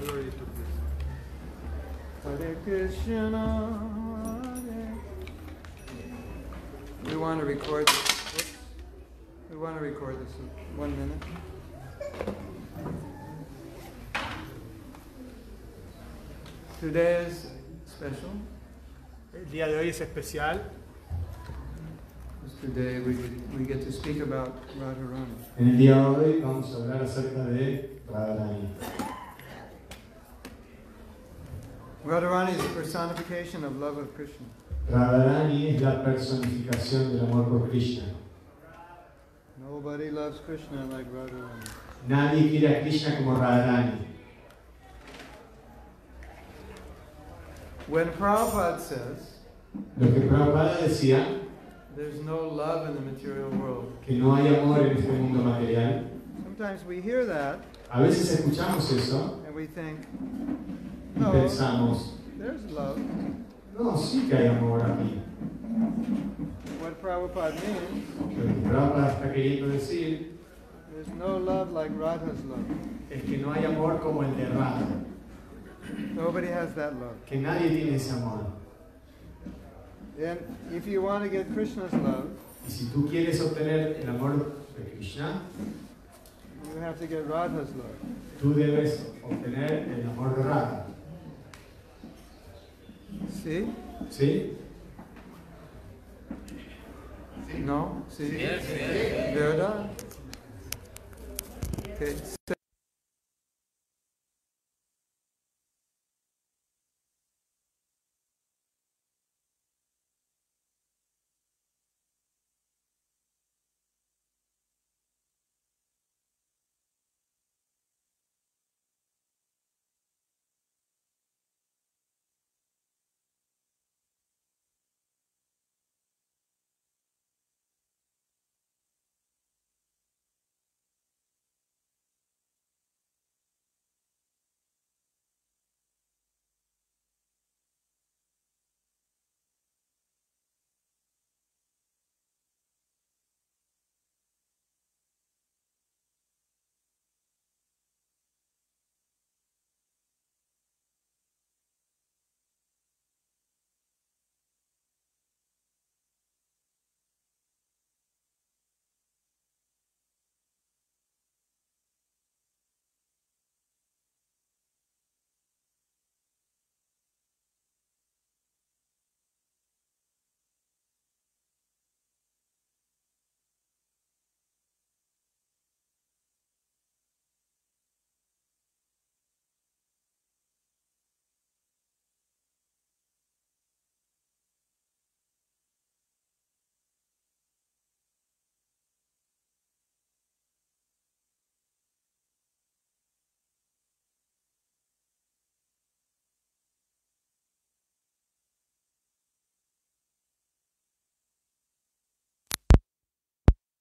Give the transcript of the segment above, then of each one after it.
I already took this. Hare Krishna. Hare. We want to record this. We want to record this in one minute. Today is special. El día de hoy es especial. Today we, we get to speak about Radharani. En el día de hoy vamos a hablar acerca de Radharani. Radharani is a personification of love of Krishna. Radharani es la personificación del amor por Krishna. Nobody loves Krishna like Radharani. Nadie quiere a Krishna como Radharani. When Prabhupada says Lo que Prabhupada decía, there's no love in the material world, que no hay amor en este mundo material, sometimes we hear that a veces escuchamos eso and we think, y no, pensamos, no, sí que hay amor aquí. What Prabhupada means, Lo que Prabhupada está queriendo decir there's no love like Radha's love. es que no hay amor como el de Radha, Nobody has that love. que nadie tiene ese amor. And if you want to get Krishna's love, Y si tú quieres obtener el amor de Krishna, you have to get Radha's love. tú debes obtener el amor de Radha. See? ¿Sí? No? See? ¿Verdad? Okay.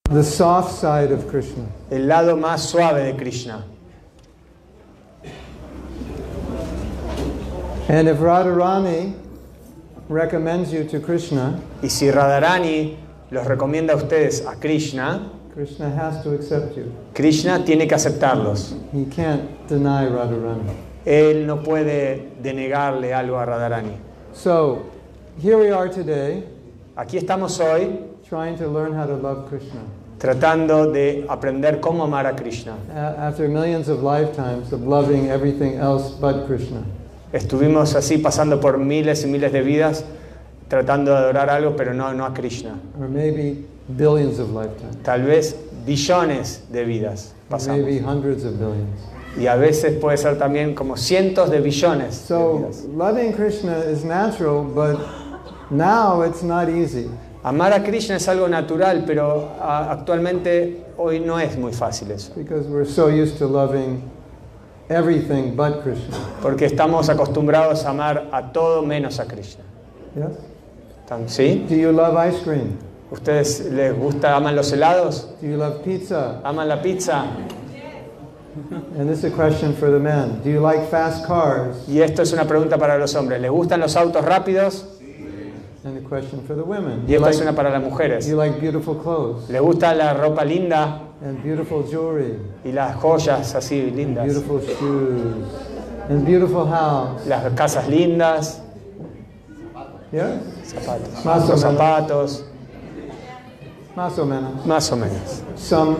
The soft side of Krishna. el lado más suave de Krishna. And if Radharani recommends you to Krishna, Y si Radharani los recomienda a ustedes a Krishna, Krishna has to accept you. Krishna tiene que aceptarlos. He can't deny Radharani. Él no puede denegarle algo a Radharani. So, here we are today Aquí estamos hoy trying to learn how to love Krishna. Tratando de aprender cómo amar a Krishna. After millions of lifetimes of loving everything else but Krishna. Estuvimos así pasando por miles y miles de vidas tratando de adorar algo, pero no, no a Krishna. Or maybe billions of lifetimes. Tal vez billones de vidas pasamos. Maybe hundreds of billions. Y a veces puede ser también como cientos de billones de So, vidas. loving Krishna is natural, but now it's not easy. Amar a Krishna es algo natural, pero actualmente hoy no es muy fácil eso. Because we're so used to loving everything but Krishna. Porque estamos acostumbrados a amar a todo menos a Krishna. ¿Sí? Do you love ice cream? ¿Ustedes les gusta, aman los helados? Do you love pizza? ¿Aman la pizza? And this is a question for the men. Do you like fast cars? Y esto es una pregunta para los hombres. ¿Les gustan los autos rápidos? And question for the women. Y es like, una para las mujeres. you like beautiful clothes ¿Les gusta la ropa linda and beautiful jewelry, y las joyas así and lindas? beautiful shoes. and beautiful house. las casas lindas, Yes? zapatos, Más o los menos. zapatos, Más o menos. más o menos. Some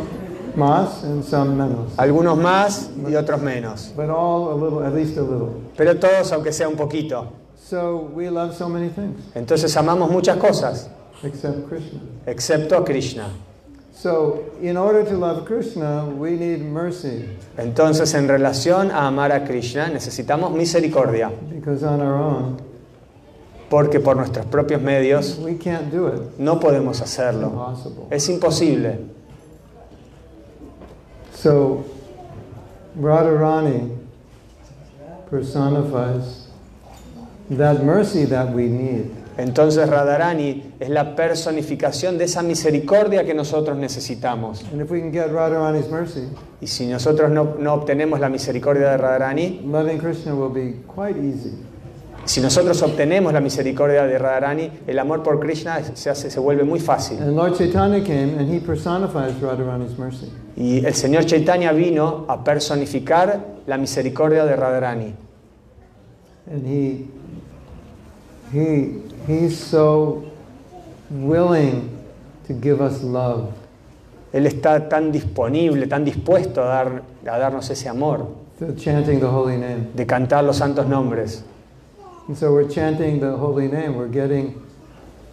más and some menos. Algunos más y otros menos. But all a little, at least a little. Pero todos, aunque sea un poquito. So we love so many things Entonces amamos muchas cosas, except Krishna. excepto a Krishna. So in order to love Krishna, we need mercy Entonces, en relación a amar a Krishna, necesitamos misericordia, because on our own, porque por nuestros propios medios we can't do it. no podemos hacerlo. impossible. Es imposible. So Radharani personifies that mercy that we need. Entonces Radharani es la personificación de esa misericordia que nosotros necesitamos. And if we can get Radharani's mercy, Y si nosotros no, no obtenemos la misericordia de Radharani, loving Krishna will be quite easy. si nosotros obtenemos la misericordia de Radharani, el amor por Krishna se, hace, se vuelve muy fácil. And Lord Chaitanya came and he personifies Radharani's mercy. Y el Señor Chaitanya vino a personificar la misericordia de Radharani. And he he he's so willing to give us love. Él está tan disponible, tan dispuesto a, dar, a darnos ese amor, through chanting the holy name. de cantar los santos nombres. And so we're chanting the holy name. We're getting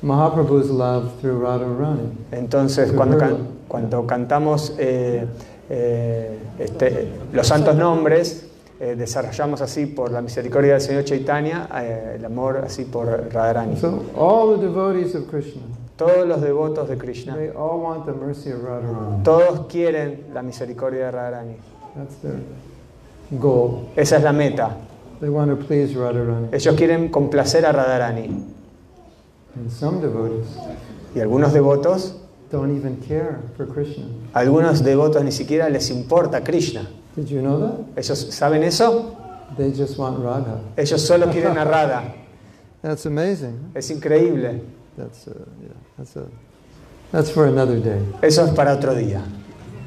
Mahaprabhu's love through Radharani. Entonces, cuando, can- cuando cantamos eh, eh, este, los santos nombres, eh, desarrollamos así por la misericordia del Señor Chaitanya eh, el amor así por Radharani. So all the devotees of Krishna, Todos los devotos de Krishna, they all want the mercy of Radharani. todos quieren la misericordia de Radharani. That's their goal. Esa es la meta. They want to please Radharani. Ellos quieren complacer a Radharani. And some devotees Y algunos devotos, don't even care for Krishna. algunos devotos ni siquiera les importa Krishna. Did you know that? ¿Ellos saben eso? They just want Radha. Ellos solo quieren a Radha. That's amazing. Es increíble. That's uh, yeah. That's a that's for another day. Eso es para otro día.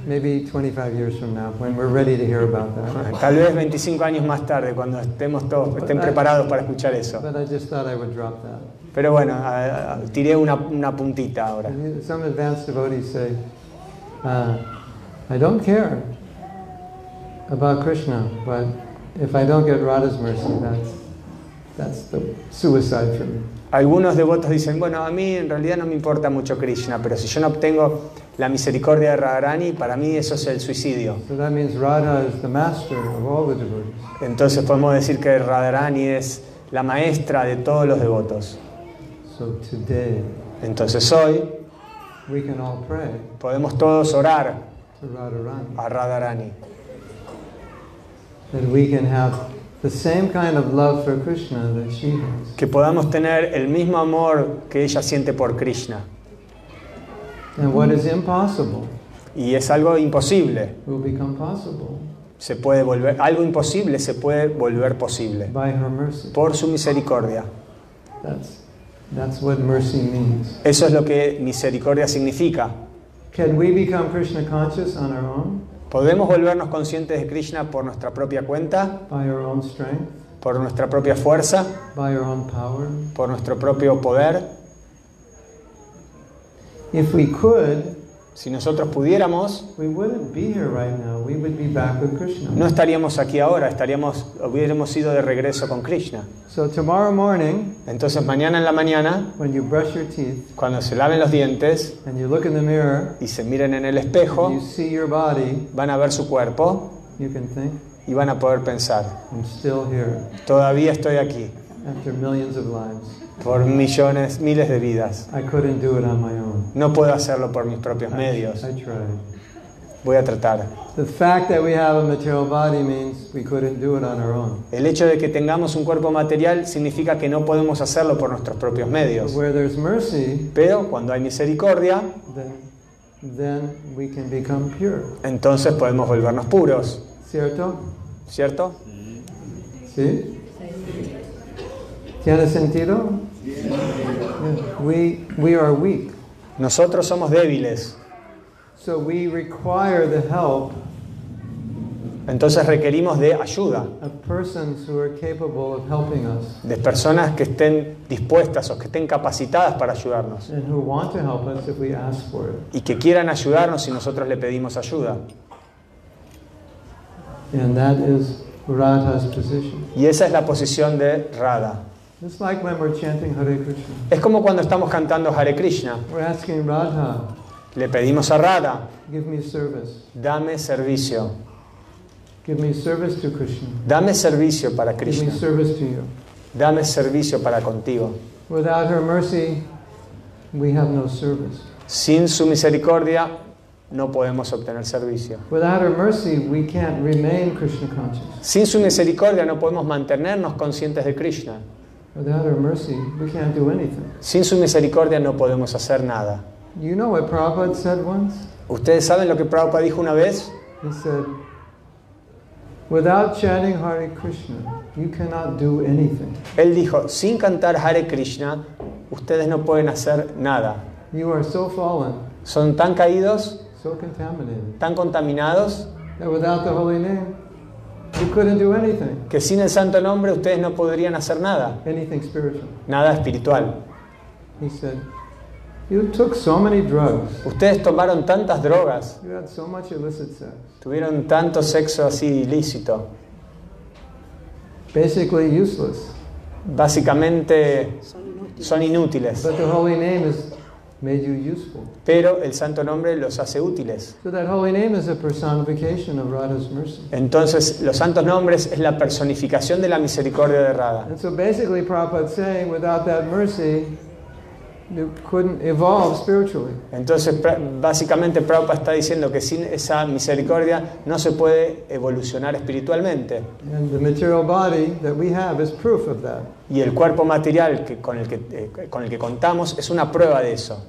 Maybe 25 years from now, when we're ready to hear about that. Tal vez 25 años más tarde, cuando estemos todos, estén preparados para escuchar eso. But I just thought I would drop that. Pero bueno, a- a- tiré una, una puntita ahora. Some advanced devotees say, uh, I don't care about Krishna, but if I don't get Radha's mercy, that's, that's the suicide for me. Algunos devotos dicen, bueno, a mí en realidad no me importa mucho Krishna, pero si yo no obtengo la misericordia de Radharani, para mí eso es el suicidio. So that means Radha is the master of all the devotees. Entonces podemos decir que Radharani es la maestra de todos los devotos. So today, Entonces hoy we can all pray podemos todos orar to Radharani, a Radharani, que podamos tener el mismo amor que ella siente por Krishna. And what is impossible Y es algo imposible. will become possible Se puede volver, algo imposible se puede volver posible by her mercy. por su misericordia. That's, that's what mercy means. Eso es lo que misericordia significa. Can we become Krishna conscious on our own, ¿Podemos volvernos conscientes de Krishna por nuestra propia cuenta, by our own strength, por nuestra propia fuerza, by our own power? por nuestro propio poder? If we could, Si nosotros pudiéramos, no estaríamos aquí ahora, estaríamos, hubiéramos ido de regreso con Krishna. Entonces mañana en la mañana, cuando se laven los dientes y se miren en el espejo, van a ver su cuerpo y van a poder pensar, todavía estoy aquí, por millones, miles de vidas. I couldn't do it on my own. No puedo hacerlo por mis propios I, medios. I tried. Voy a tratar. The fact that we have a material body means we couldn't do it on our own. El hecho de que tengamos un cuerpo material significa que no podemos hacerlo por nuestros propios medios. where there's mercy, Pero cuando hay misericordia, then, then we can become pure. entonces podemos volvernos puros, ¿Cierto? ¿cierto? ¿Sí? ¿Tiene sentido? We, we are weak. Nosotros somos débiles, So we require the help Entonces requerimos de ayuda, of persons who are capable of helping us de personas que estén dispuestas o que estén capacitadas para ayudarnos and who want to help us if we ask for it. y que quieran ayudarnos si nosotros le pedimos ayuda. And that is Radha's position. Y esa es la posición de Radha. It's like when we're chanting Hare Krishna. Es como cuando estamos cantando Hare Krishna. We're asking Radha, Le pedimos a Radha, give me service. dame servicio, Give me service to Krishna. dame servicio para Give me Krishna, service to you. dame servicio para contigo. Without her mercy, we have no service. Sin su misericordia no podemos obtener servicio. Without her mercy, we can't remain Krishna conscious. Sin su misericordia no podemos mantenernos conscientes de Krishna. Without her mercy, we can't do anything. Sin su misericordia no podemos hacer nada. You know what Prabhupada said once? ¿Ustedes saben lo que Prabhupada dijo una vez? He said, Without chanting Hare Krishna, you cannot do anything. Él dijo, sin cantar Hare Krishna, ustedes no pueden hacer nada. You are so fallen, Son tan caídos, so contaminated, tan contaminados, that without the holy name, you couldn't do anything, que sin el santo nombre ustedes no podrían hacer nada, anything spiritual. nada espiritual. He said, You took so many drugs, Ustedes tomaron tantas drogas, you had so much illicit sex, tuvieron tanto sexo así ilícito, basically useless. básicamente son inútiles, But the holy name has made you useful. pero el santo nombre los hace útiles. So that holy name is a personification of Radha's mercy. Entonces, los santos nombres es la personificación de la misericordia de Radha. And so basically, Prabhupada's saying without that mercy, you couldn't evolve spiritually. Entonces, básicamente, Prabhupada está diciendo que sin esa misericordia no se puede evolucionar espiritualmente. And the material body that we have is proof of that. Y el cuerpo material que, con, el que, eh, con el que contamos es una prueba de eso.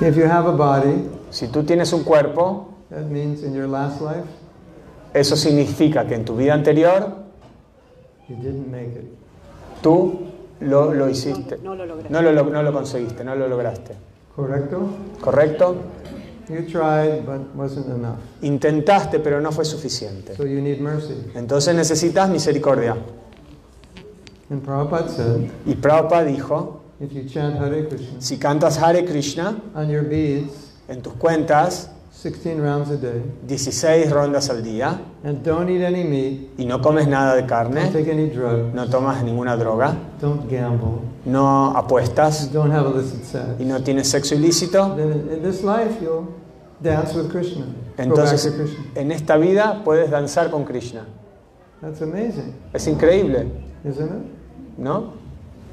If you have a body, Si tú tienes un cuerpo, that means in your last life, eso significa que en tu vida anterior you didn't make it. tú lo, lo hiciste. No, no lo lograste. No lo, lo- no lo conseguiste, no lo lograste. Correcto? ¿Correcto? You tried, but wasn't enough. Intentaste, pero no fue suficiente. So you need mercy. Entonces necesitas misericordia. And Prabhupada said, Y Prabhupada dijo, if you chant Hare Krishna si cantas Hare Krishna on your beads, en tus cuentas, 16 rounds a day, 16 rondas al día, and don't eat any meat, y no comes nada de don't carne, take any drugs, no tomas ninguna droga, don't gamble, no apuestas don't have illicit sex, y no tienes sexo ilícito, then in- this life you'll dance with Krishna. Entonces to Krishna. en esta vida puedes danzar con Krishna. That's amazing, Es increíble, isn't it? ¿no?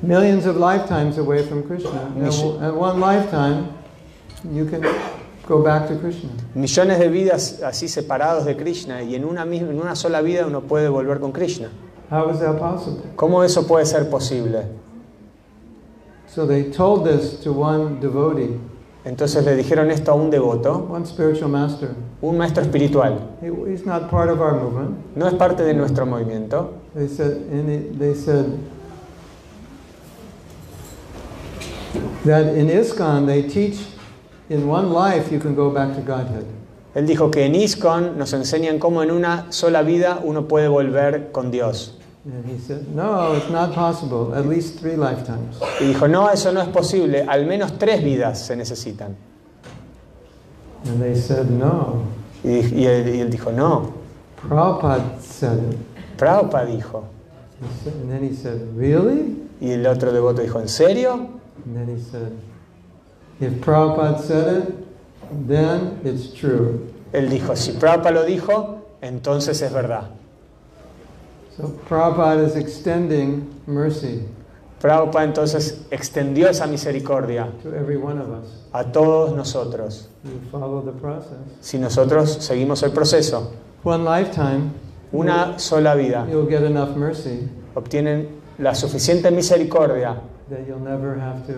Millions of lifetimes away from Krishna. And one lifetime, you can go back to Krishna. Millones de vidas así separados de Krishna y en una, misma, en una sola vida uno puede volver con Krishna. How is that possible? ¿Cómo eso puede ser posible? So they told this to one devotee, Entonces le dijeron esto a un devoto, one spiritual master. un maestro espiritual. He, he's not part of our movement. No es parte de nuestro movimiento. They said, and he- they said that in ISKCON they teach in one life you can go back to Godhead. Él dijo que en ISKCON nos enseñan cómo en una sola vida uno puede volver con Dios. And he said, no, it's not possible. At least three lifetimes. Y dijo, no, eso no es posible, al menos tres vidas se necesitan. And they said, no. Y, él, y él dijo, no, Prabhupada said it. Prabhupada dijo. And then he said, really? Y el otro devoto dijo, ¿en serio? And then he said, if Prabhupada said it, then it's true. Él dijo, si Prabhupada lo dijo, entonces es verdad. So Prabhupada is extending mercy Prabhupada entonces extendió esa misericordia to every one of us. a todos nosotros, You follow the process. si nosotros seguimos el proceso. One lifetime, Una sola vida you'll get enough mercy obtienen la suficiente misericordia that you'll never have to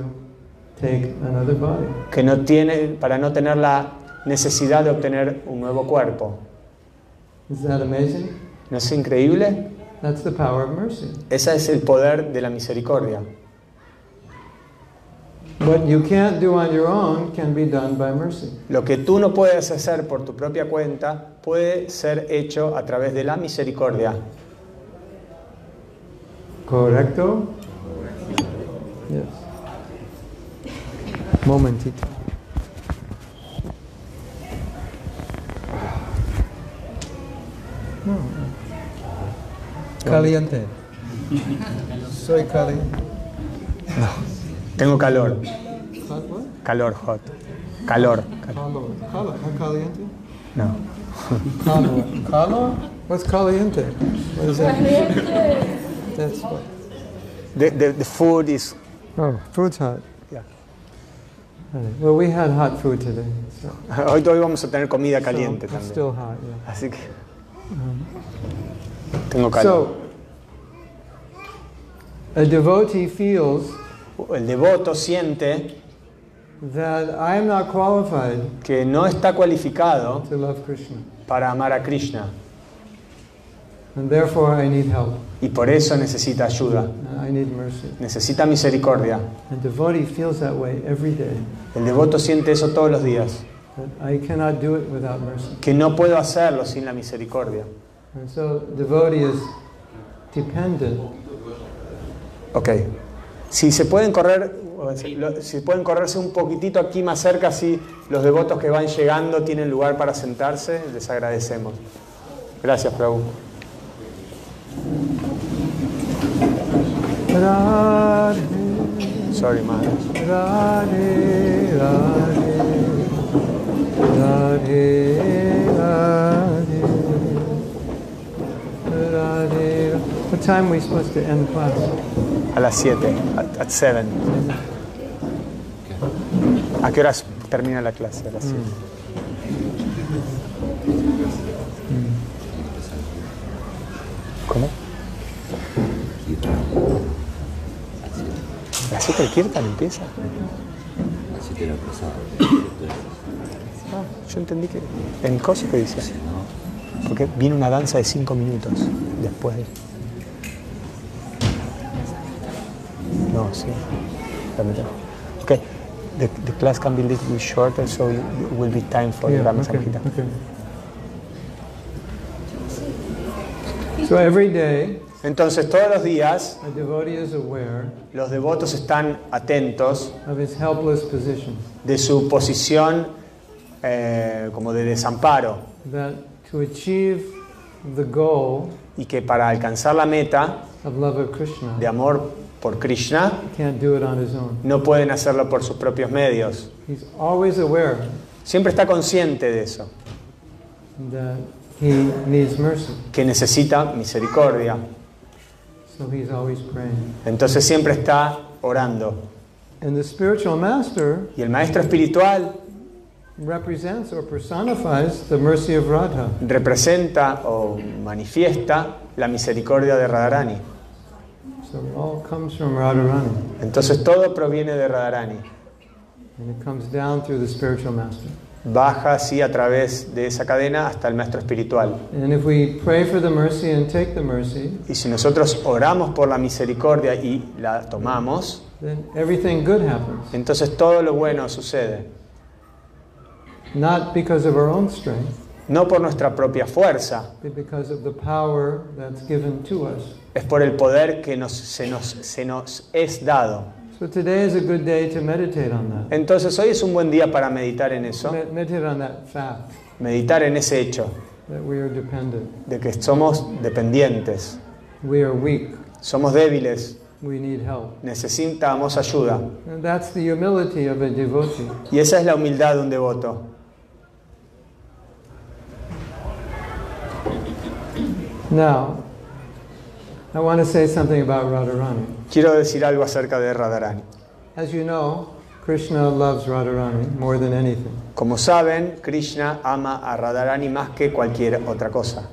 take another body. que no tiene para no tener la necesidad de obtener un nuevo cuerpo. Is that amazing? ¿No es increíble? That's the power of mercy. Ese es el poder de la misericordia. What you can't do on your own can be done by mercy. Lo que tú no puedes hacer por tu propia cuenta puede ser hecho a través de la misericordia. Correcto? Yes. Momentito. No. Caliente. Soy caliente. Tengo calor, Hot what? calor, hot. Calor. cal- Calor. Calor. Caliente? No. Calor. Calor? What's caliente? What is that? That's what. The, the, the food is. Oh, food's hot. Well, we had hot food today. So, Hoy, hoy vamos a tener comida caliente so también. still hot, yeah. Así que. Tengo calor. So, a devotee feels El devoto siente that I am not qualified que no está cualificado to love Krishna, para amar a Krishna and therefore I need help. y por eso necesita ayuda, I need mercy. necesita misericordia. A devotee feels that way every day, El devoto siente eso todos los días, that I cannot do it without mercy. que no puedo hacerlo sin la misericordia. And so, devotee is dependent Ok. Si se pueden correr, si pueden correrse un poquitito aquí más cerca, si los devotos que van llegando tienen lugar para sentarse, les agradecemos. Gracias, Prabhu. Radhe, Sorry, madre. Radhe, Radhe, Radhe, Radhe, Radhe. What time are we supposed to end class? A las 7, at 7. ¿A qué horas termina la clase? A las 7. ¿Cómo? ¿A las 7 el Kirtan empieza? Así te lo pasaba. Ah, yo entendí que. En Cosi que dice. Porque viene una danza de 5 minutos después de. No, sí. Okay. The, the class can be a little bit shorter, so it will be time for the Yeah, Rama okay, okay. So every day, Entonces, todos los días, los devotos están atentos de su posición eh, como de desamparo y que para alcanzar la meta de amor por Krishna no pueden hacerlo por sus propios medios. Siempre está consciente de eso, que necesita misericordia. So he's always praying. Entonces siempre está orando. And the spiritual master Y el maestro espiritual represents or personifies the mercy of Radha. representa o manifiesta la misericordia de Radharani. So it all comes from Radharani, Entonces todo proviene de Radharani. and it comes down through the spiritual master. Baja así a través de esa cadena hasta el maestro espiritual. Mercy Y si nosotros oramos por la misericordia y la tomamos, good entonces todo lo bueno sucede. Not because of our own strength, No por nuestra propia fuerza, but because of the power that's given to us. es por el poder que nos- se, nos, se nos es dado. So today is a good day to meditate on that. Entonces hoy es un buen día para meditar en eso, Me- meditate on that fact meditar en ese hecho that we are dependent. de que somos dependientes, We are weak. somos débiles, We need help. necesitamos ayuda. And that's the humility of a devotee. Y esa es la humildad de un devoto. Now, I want to say something about Radharani. Quiero decir algo acerca de Radharani. As you know, Krishna loves Radharani more than anything. Como saben, Krishna ama a Radharani más que cualquier otra cosa.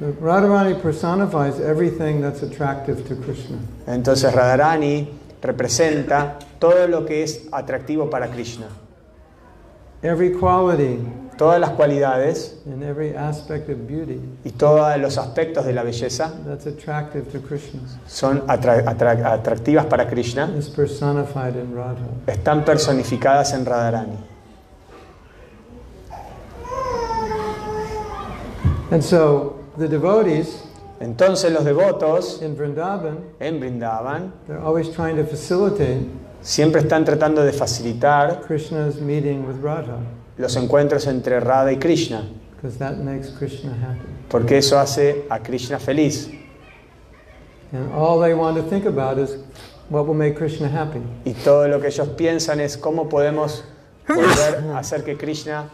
Radharani personifies everything that's attractive to Krishna. Entonces Radharani representa todo lo que es atractivo para Krishna. Every quality todas las cualidades and every aspect of beauty y todos los aspectos de la belleza that's attractive to Krishna son atra- atra- atractivas para Krishna, is personified in Radha. están personificadas en Radharani. And so the devotees Entonces los devotos in Vrindavan, en Brindavan they're always trying to facilitate siempre están tratando de facilitar Krishna's meeting with Radha los encuentros entre Radha y Krishna, because that makes Krishna happy. porque eso hace a Krishna feliz. Y todo lo que ellos piensan es cómo podemos volver a hacer que Krishna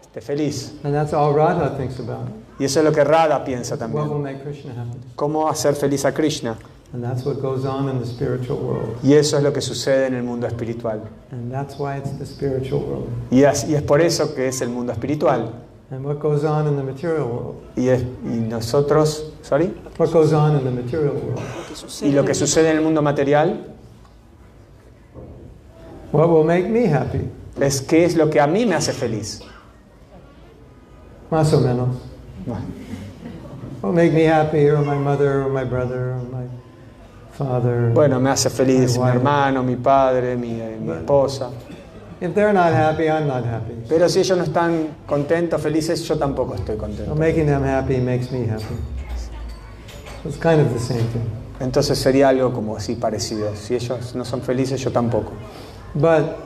esté feliz. And that's all Radha thinks about. Y eso es lo que Radha piensa What will también. make Krishna happy? Cómo hacer feliz a Krishna. And that's what goes on in the spiritual world. Y eso es lo que sucede en el mundo espiritual. And that's why it's the spiritual world. Y es, y es por eso que es el mundo espiritual. And what goes on in the material world? Y, es- y nosotros, sorry, What goes on in the material world? y lo que sucede en el mundo material What will make me happy? es qué es lo que a mí me hace feliz. Más o menos. Bueno, What will make me happy, or my mother, or my brother, or my. Bueno, me hace feliz mi hermano, mi padre, mi, eh, mi esposa. If they're not happy, I'm not happy. Pero si ellos no están contentos, felices, yo tampoco estoy contento. making them happy makes me happy. So it's kind of the same thing. Entonces sería algo como así parecido. Si ellos no son felices, yo tampoco. But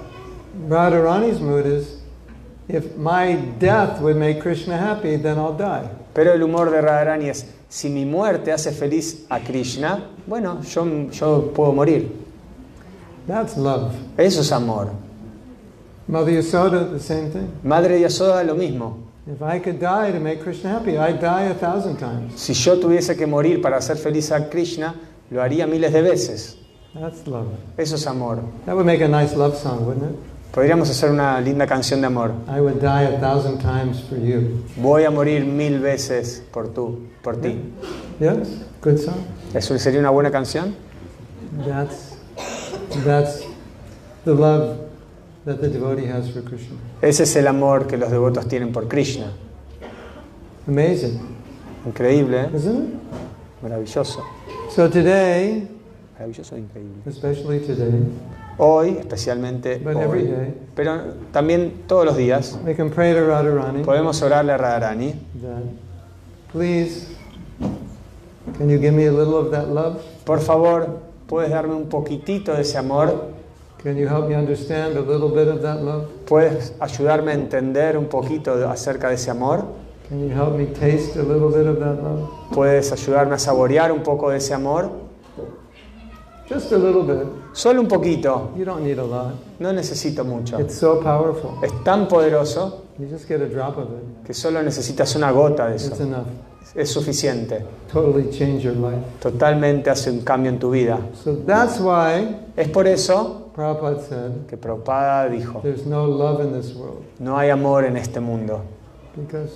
Radharani's mood is, if my death would make Krishna happy, then I'll die. Pero el humor de Radharani es, si mi muerte hace feliz a Krishna, bueno, yo, yo puedo morir. That's love. Eso es amor. Mother Yasoda, the same thing. Madre Yasoda, lo mismo. If I could die to make Krishna happy, I'd die a thousand times. Si yo tuviese que morir para hacer feliz a Krishna, lo haría miles de veces. That's love. Eso es amor. That would make a nice love song, wouldn't it? Podríamos hacer una linda canción de amor. I would die a thousand times for you. Voy a morir mil veces por tú, por ti. Yes? Good song? ¿Eso sería una buena canción? That's, that's the love that the devotee has for Krishna. Ese es el amor que los devotos tienen por Krishna. Amazing, Increíble, ¿eh? isn't it? Maravilloso. So today, Maravilloso e increíble. especially today, Hoy, especialmente but every hoy, day, pero también todos los días, we can pray to Radharani podemos orarle a Radharani. that, please, can you give me a little of that love? Por favor, ¿puedes darme un poquitito de ese amor? Can you help me understand a little bit of that love? ¿Puedes ayudarme a entender un poquito acerca de ese amor? Can you help me taste a little bit of that love? ¿Puedes ayudarme a saborear un poco de ese amor? Just a little bit. Solo un poquito, You don't need a lot. no necesito mucho. It's so powerful. Es tan poderoso You just get a drop of it. que solo necesitas una gota de It's eso. enough. Es suficiente. Totally change your life. Totalmente hace un cambio en tu vida. So that's why Es por eso Prabhupada said que Prabhupada dijo, there's no love in this world. no hay amor en este mundo. Because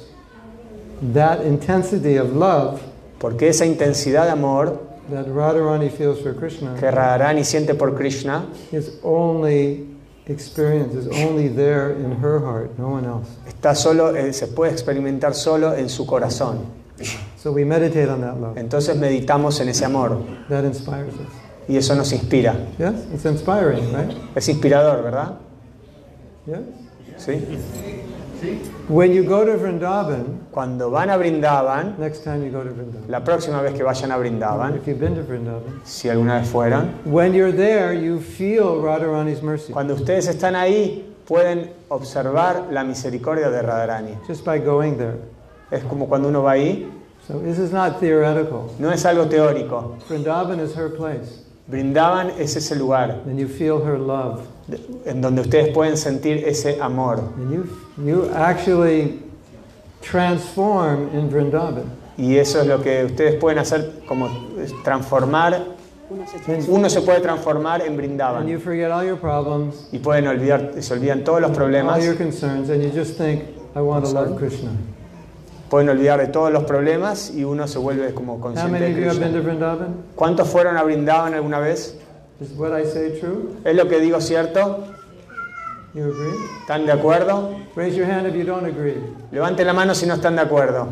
that intensity of love Porque esa intensidad de amor that Radharani feels for Krishna que Radharani siente por Krishna is only experienced, is only there in her heart, no one else. está solo, eh, se puede experimentar solo en su corazón. So we meditate on that love. Entonces meditamos en ese amor That inspires us. y eso nos inspira. Yes? It's inspiring, right? Es inspirador, ¿verdad? Yes? ¿Sí? When you go to Vrindavan, Cuando van a Brindavan, next time you go to Vrindavan, la próxima vez que vayan a Brindavan, if you've been to Vrindavan, si alguna vez fueron, when you're there, you feel Radharani's mercy cuando ustedes están ahí pueden observar la misericordia de Radharani. just by going there. Es como cuando uno va ahí, So this is not theoretical. no es algo teórico. Vrindavan is her place, Brindavan es ese lugar and you feel her love, en donde ustedes pueden sentir ese amor. and you you actually transform in Vrindavan. Y eso es lo que ustedes pueden hacer, como transformar. Uno se puede transformar en and Brindavan you forget all your problems, y pueden olvidar, se olvidan todos los problemas, all your concerns, and you just think, I want to love Krishna. Pueden olvidar de todos los problemas y uno se vuelve como consciente de Krishna. Vrindavan? ¿Cuántos fueron a Brindavan alguna vez? ¿Es lo que digo cierto? ¿Están de acuerdo? Raise your hand if you don't agree. Levanten la mano si no están de acuerdo.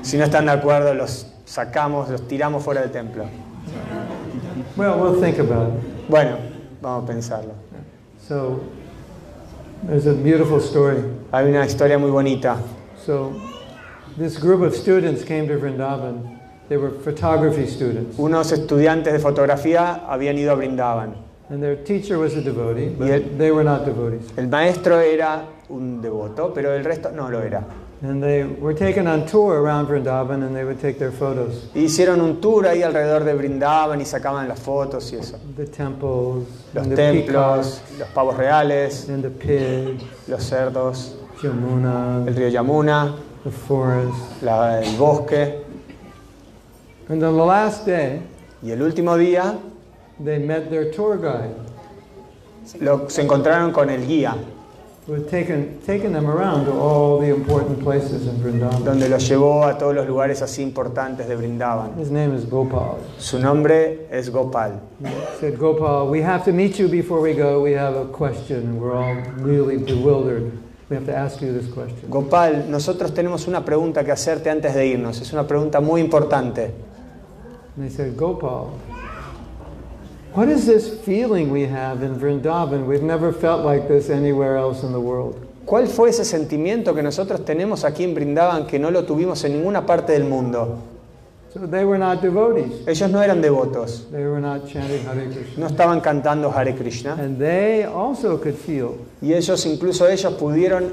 Si no están de acuerdo, los sacamos, los tiramos fuera del templo. Bueno, vamos a pensarlo. There's a beautiful story. Hay una historia muy bonita. So, this group of students came to Vrindavan. They were photography students. Unos estudiantes de fotografía habían ido a Brindavan. And their teacher was a devotee, but el- they were not devotees. El maestro era un devoto, pero el resto no lo era. And they were taken on tour around Vrindavan and they would take their photos. Hicieron un tour ahí alrededor de Brindavan y sacaban las fotos y eso. The temples, Los and the templos, peacocks, los pavos reales, and the pigs, los cerdos, el río Yamuna, the forest. la- el bosque. And on the last day, Y el último día they met their tour guide lo- se encontraron con el guía, who had taken, taken them around to all the important places in Vrindavan. donde los llevó a todos los lugares así importantes de Brindavan. His name is Gopal. Su nombre es Gopal. He said, Gopal, we have to meet you before we go. We have a question, we're all really bewildered. We have to ask you this question. Gopal, nosotros tenemos una pregunta que hacerte antes de irnos. Es una pregunta muy importante. And they said, Gopal, what is this feeling we have in Vrindavan? We've never felt like this anywhere else in the world. ¿Cuál fue ese sentimiento que nosotros tenemos aquí en Brindavan que no lo tuvimos en ninguna parte del mundo? So they were not devotees. Ellos no eran devotos, They were not chanting Hare Krishna. no estaban cantando Hare Krishna. And they also could feel Y ellos, incluso ellos, pudieron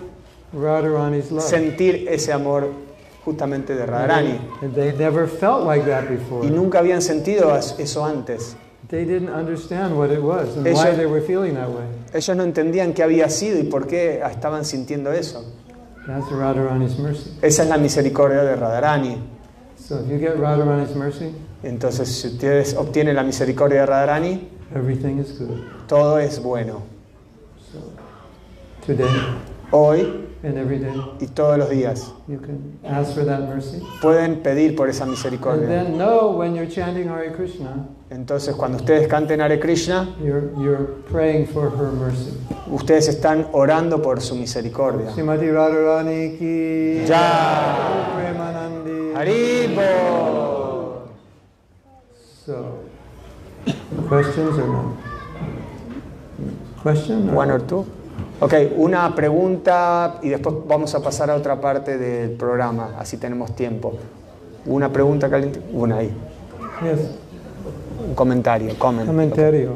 Radharani's love. sentir ese amor justamente de Radharani. And they never felt like that before. Y nunca habían sentido eso antes. They didn't understand what it was and Ellos- why they were feeling that way. Ellos no entendían qué había sido y por qué estaban sintiendo eso. That's Radharani's mercy. Esa es la misericordia de Radharani. So if you get Radharani's mercy, Entonces, si ustedes obtienen la misericordia de Radharani, everything is good. todo es bueno. Today Hoy y todos los días. you can ask for that mercy. Pueden pedir por esa misericordia. then know when you're chanting Hare Krishna, Entonces, cuando ustedes canten Hare Krishna, you're, you're praying for her mercy. ustedes están orando por su misericordia. Ya. Haribo. So, questions or no? Question? or- One or two. Ok, una pregunta y después vamos a pasar a otra parte del programa, así tenemos tiempo. Una pregunta caliente, una ahí. Yes, Un comentario, comment. comentario.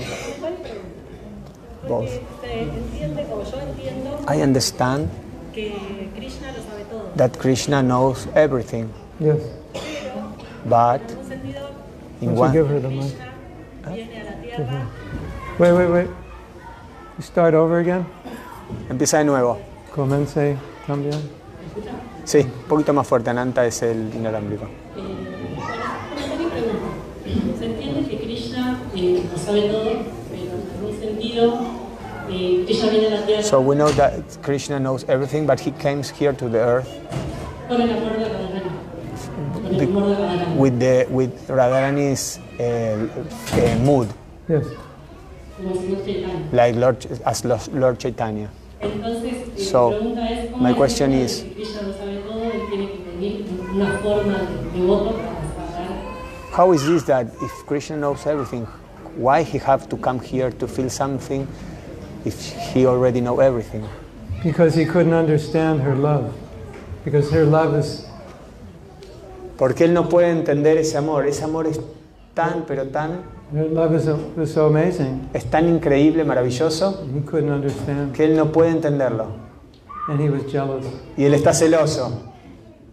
Both. Se entiende, como yo entiendo, I understand que Krishna lo sabe todo. that Krishna knows everything, Yes. but En un sentido, in one, her the mic? Krishna viene a la tierra Wait, wait, wait. You start over again? Empieza de nuevo. Comencé también. Sí, un poquito más fuerte, Ananta es el inalámbrico. Eh, comentario y pregunta. Se entiende que Krishna eh, lo sabe todo, pero en un sentido, eh, Krishna viene a la tierra So we know that Krishna knows everything, but he came here to the earth con el amor de Radharani. Con el amor de Radharani. with the with Radharani's uh, uh, mood, Yes. Like Lord as Lord Chaitanya. Eh, So, mi pregunta es, ¿cómo my question is- que Krishna lo sabe todo, él tiene que venir en una forma de devoto para saber How is this that if Krishna knows everything, why he have to come here to feel something if he already know everything? Because he couldn't understand her love. Because her love is Porque él no puede entender ese amor. Ese amor es tan, pero tan, her love is so, is so amazing. es tan increíble, maravilloso, He couldn't understand. que él no puede entenderlo. And he was jealous. Y él está celoso.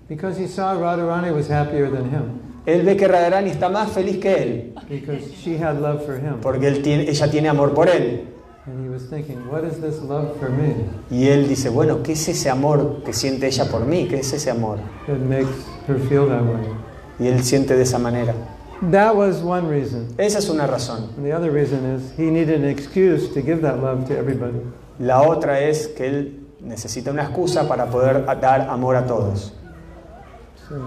Because he saw Radharani was happier than him. Él ve que Radharani está más feliz que él, Because she had love for him. porque él tiene, ella tiene amor por él. And he was thinking, what is this love for me Y él dice, bueno, ¿qué es ese amor que siente ella por mí? ¿Qué es ese amor? that makes her feel that way? Y él siente de esa manera. That was one reason. Esa es una razón. And the other reason is he needed an excuse to give that love to everybody. La otra es que él necesita una excusa para poder dar amor a todos. So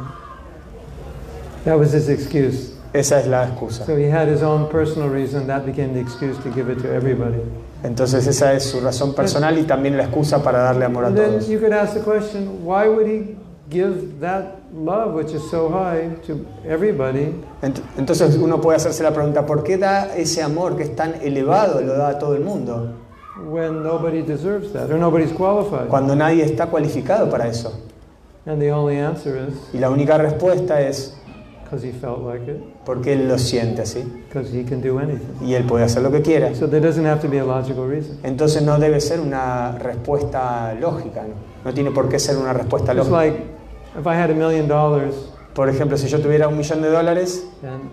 that was his excuse. Esa es la excusa. So he had his own personal reason. That became the excuse to give it to everybody. Entonces esa es su razón personal y también la excusa para darle amor a todos. Entonces uno puede hacerse la pregunta, ¿por qué da ese amor que es tan elevado, lo da a todo el mundo, when nobody deserves that or nobody's qualified? cuando nadie está cualificado para eso? And the only answer is Y la única respuesta es because he felt like it, porque él lo siente así because he can do anything. y él puede hacer lo que quiera. So there doesn't have to be a logical reason. Entonces no debe ser una respuesta lógica, ¿no? No tiene por qué ser una respuesta lógica. If I had a million dollars Por ejemplo, si yo tuviera un millón de dólares and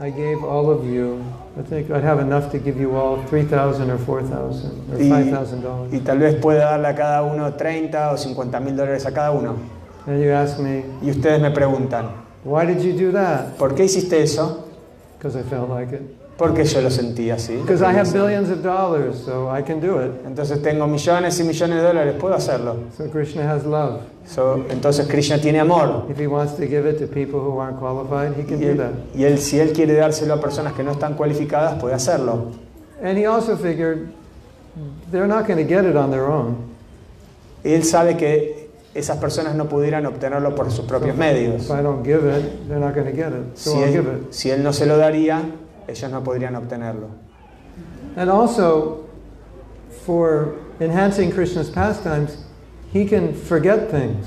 I gave all of you, I think I'd have enough to give you all 3,000 or 4,000 or y, $5,000. y tal vez pueda darle a cada uno 30 o 50 mil dólares a cada uno. And you ask me, Y ustedes me preguntan, why did you do that? ¿por qué hiciste eso? Because I felt like it. Porque yo lo sentí así. Because I have billions of dollars, so I can do it. Entonces tengo millones y millones de dólares, puedo hacerlo. So Krishna has love. So, entonces Krishna tiene amor. If he wants to give it to people who aren't qualified, he can Y do él, that. y él, si él quiere dárselo a personas que no están cualificadas, puede hacerlo. And he also figured they're not going to get it on their own. Él sabe que esas personas no pudieran obtenerlo por sus propios medios. Si él, si él no se lo daría, ellos no podrían obtenerlo. And also, for enhancing Krishna's pastimes, he can forget things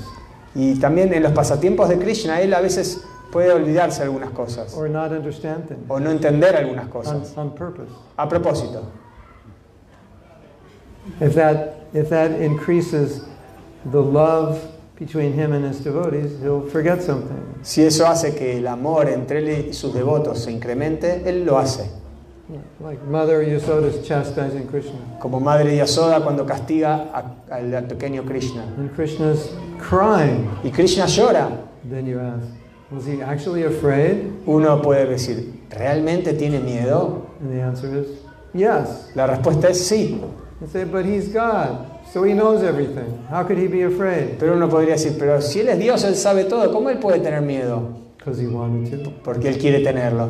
Y también en los pasatiempos de Krishna, él a veces puede olvidarse algunas cosas or not understand things o no entender algunas on, cosas. on purpose. A propósito, If that, if that increases the love between him and his devotees, he'll forget something. si eso hace que el amor entre él y sus devotos se incremente, él lo hace. Like Mother Yasoda's chastising Krishna. Como Madre Yasoda cuando castiga a- al pequeño Krishna. And Krishna's crying. Y Krishna llora. Then you ask, was he actually afraid? Uno puede decir, ¿realmente tiene miedo? And the answer is yes. La respuesta es sí. You say, but he's God, so he knows everything. How could he be afraid? Pero uno podría decir, pero si Él es Dios, Él sabe todo, ¿cómo Él puede tener miedo? He wanted to. Porque Él quiere tenerlo.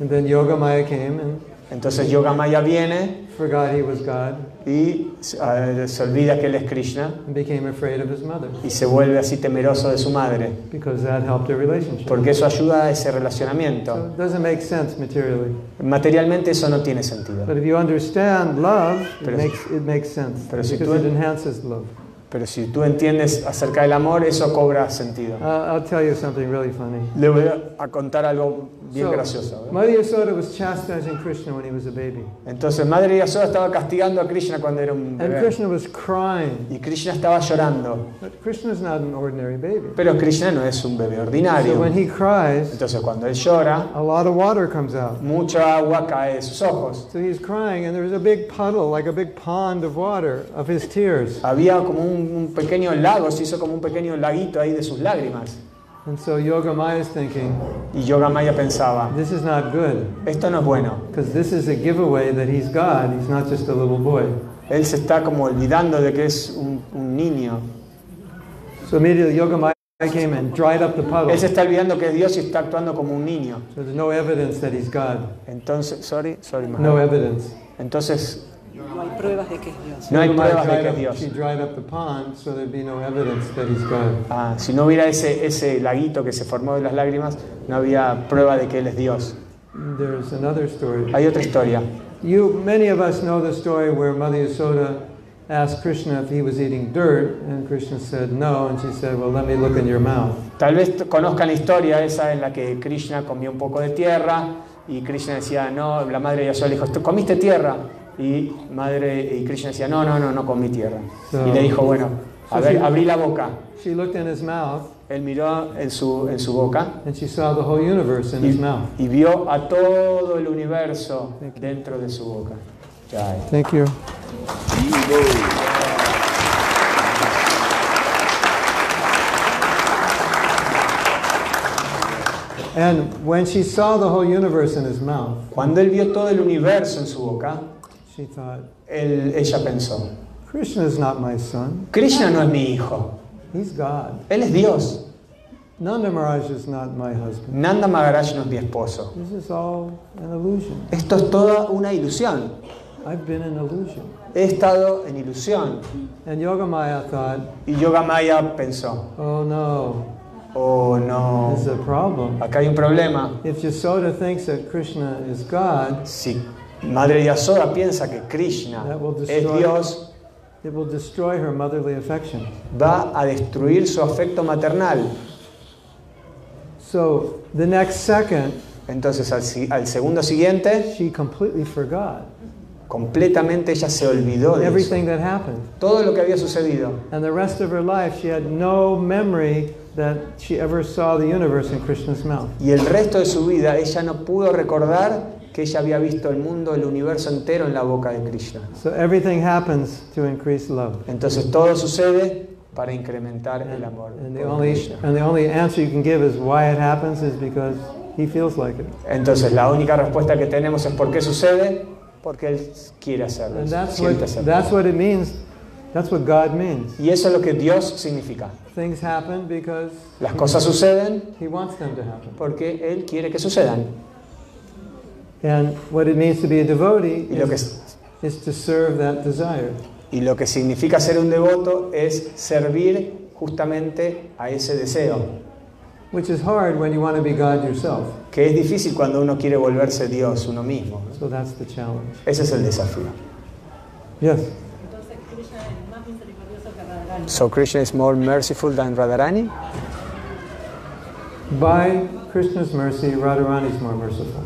And then Yoga Maya came and Entonces Yogamaya viene forgot he was God y eh, se olvida que Él es Krishna and became afraid of his mother y se vuelve así temeroso de su madre, because that helped their relationship. porque eso ayuda a ese So relacionamiento. it doesn't make sense materially. Materialmente eso no tiene sentido. But if you understand love, it Pero- makes, it makes sense pero si because tú- it enhances love. Pero si tú entiendes acerca del amor, eso cobra sentido. Uh, I'll tell you something really funny. Le voy a contar algo bien So, gracioso. ¿eh? Mother Yasoda was chastising Krishna when he was a baby. Entonces, Madre Yasoda estaba castigando a Krishna cuando era un And bebé. Krishna was crying. Y Krishna estaba llorando. But Krishna's not an ordinary baby. Pero Krishna no es un bebé ordinario. So when he cries, Entonces, cuando él llora, a lot of water comes out. mucha agua cae de sus ojos. So he's crying, and there's a big puddle, like a big pond of water, of his tears. Había como un, un pequeño lago, se hizo como un pequeño laguito ahí de sus lágrimas. And so Yoga Maya is thinking, Y Yogamaya pensaba, this is not good, esto no es bueno. because this is a giveaway that he's God, he's not just a little boy. Él se está como olvidando de que es un, un niño. So immediately Yoga Maya came and dried up the puddle. Él se está olvidando que es Dios y está actuando como un niño. So there's no evidence that he's God. Entonces, sorry, sorry, Maharaj. No evidence. Entonces, No hay pruebas de que es Dios. no hay pruebas de que es Dios. Ah, si no hubiera ese, ese laguito que se formó de las lágrimas, no había prueba de que Él es Dios. There's another story. Hay otra historia. You, many of us know the story where Mother Yasoda asked Krishna if he was eating dirt, and Krishna said no, and she said, well, let me look in your mouth. Tal vez conozcan la historia esa en la que Krishna comió un poco de tierra y Krishna decía, no, la madre de Yasoda le dijo, "¿Tú ¿comiste tierra? Y, madre, y Krishna decía, no, no, no, no comí tierra. So- Y le dijo, bueno, a So ver, she- abrí la boca. She looked in his mouth, Él miró en su, en su boca and she saw the whole universe in his y, mouth. y vio a todo el universo dentro de su boca. Ya, Thank you. And when she saw the whole universe in his mouth, Cuando él vio todo el universo en su boca, she thought, él- ella pensó, Krishna is not my son. Krishna no es mi hijo, He's God. él es Dios. Nanda Maharaj is not my husband. Nanda Maharaj no es mi esposo. This is all an illusion. Esto es toda una ilusión. I've been in illusion. He estado en ilusión. And Yogamaya thought, Y Yogamaya pensó, oh no, oh no, this is a problem. acá hay un problema. If Yasoda thinks that Krishna is God, Si Madre Yasoda piensa que Krishna es Dios, it will destroy her motherly affection. va a destruir su afecto maternal. So the next second, Entonces al, al segundo siguiente, she completely forgot completamente ella se olvidó de eso. everything that happened. Todo lo que había sucedido. And the rest of her life, she had no memory that she ever saw the universe in Krishna's mouth. Y el resto de su vida ella no pudo recordar que ella había visto el mundo, el universo entero en la boca de Krishna. So everything happens to increase love. Entonces todo sucede para incrementar el amor And the only Krishna. and the only answer you can give is why it happens is because he feels like it. Entonces la única respuesta que tenemos es por qué sucede, porque él quiere hacerlo, And that's what hacerlo. that's what it means. That's what God means. Y eso es lo que Dios significa. Things happen because Las cosas suceden he wants them to happen. porque Él quiere que sucedan. And what it means to be a devotee Y lo que, is, is to serve that desire. y lo que significa ser un devoto es servir justamente a ese deseo, Which is hard when you want to be God yourself. que es difícil cuando uno quiere volverse Dios uno mismo. So that's the challenge. Ese es el desafío. Yes. Entonces Krishna es más misericordioso que Radharani. So Krishna is more merciful than Radharani. By Krishna's mercy, Radharani is more merciful.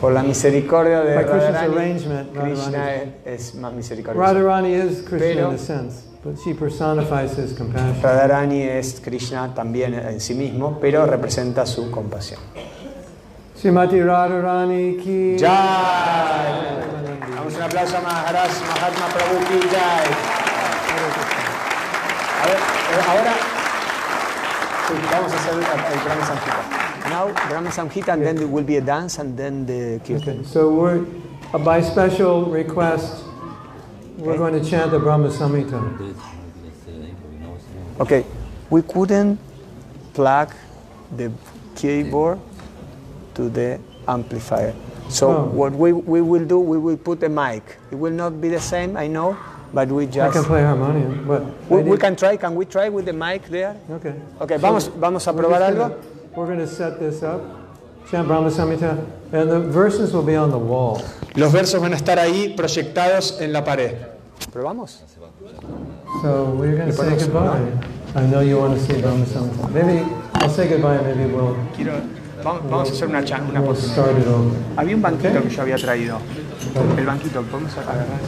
Por la misericordia de By Radharani, arrangement, Krishna es, es más misericordioso. Radharani is Krishna Pero- in a sense, but she personifies his compassion. Radharani es Krishna también en sí mismo, pero representa su compasión. Srimati Radharani ki Jai. Damos un aplauso a Maharaj Mahatma Prabhu ki Jai. A ver, eh, ahora sí, vamos a hacer el, el Brahma Samhita. Now Brahma Samhita and then there will be a dance and then the kirtan. Okay, so we're uh, by special request, we're going to chant the Brahma Samhita. Entonces, no quiere hacer ahí porque no vamos a- Okay, we couldn't plug the keyboard to the amplifier. So Oh. what we, we will do, we will put a mic. It will not be the same, I know, but we just. I can play harmonium, but We, we can try, can we try with the mic there? Okay. Okay, vamos, vamos a probar algo. We're going to set this up, chant Brahma Samhita, and the verses will be on the wall. Los versos van a estar ahí proyectados en la pared. ¿Probamos? So we're going to say goodbye. I know you want to see Brahma Samhita. Maybe I'll say goodbye, and maybe we'll, Quiero, vamos, vamos a hacer una, una we'll. Había un banquito que yo había traído. El banquito, ¿podemos agarrar?